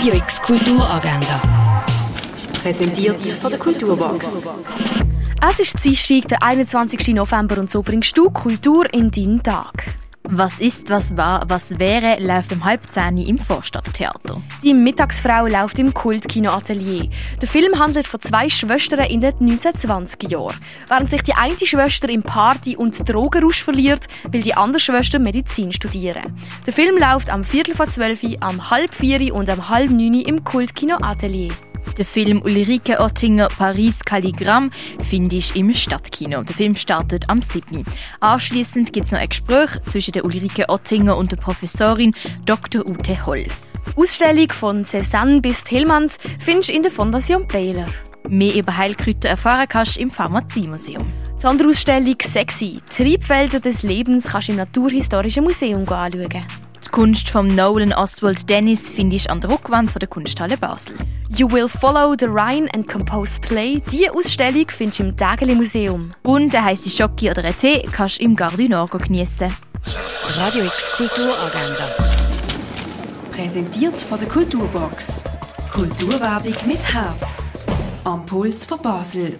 Radio X Kulturagenda. Präsentiert von der Kulturbox. Es ist Dienstag, der 21. November und so bringst du Kultur in deinen Tag. Was ist, was war, was wäre, läuft um halb zehn im Vorstadttheater. Die Mittagsfrau läuft im Kultkino Atelier. Der Film handelt von zwei Schwestern in den 1920er Jahren. Während sich die eine Schwester im Party- und Drogenrausch verliert, will die andere Schwester Medizin studieren. Der Film läuft am Viertel vor zwölf, am halb vier und am halb neun im Kultkino Atelier. Der Film Ulrike Ottinger Paris Kalligramm finde ich im Stadtkino. Der Film startet am 7. Anschließend gibt es noch ein Gespräch zwischen der Ulrike Ottinger und der Professorin Dr. Ute Holl. Ausstellung von Cézanne bis Tillmanns findest du in der Fondation Baylor. Mehr über Heilkräuter erfahren kannst du im Pharmaziemuseum. Die andere Ausstellung «Sexy. Triebfelder des Lebens» kannst du im Naturhistorischen Museum anschauen. Die Kunst von Nolan Oswald Dennis findest du an der Rückwand von der Kunsthalle Basel. You Will Follow the Rhine and Compose Play. Diese Ausstellung findest du im Dageli Museum. Und ein heiße Schocke oder ein Tee kannst du im Gare du Nord geniessen. Radio X Kulturagenda. Präsentiert von der Kulturbox. Kulturwerbung mit Herz. Am Puls von Basel.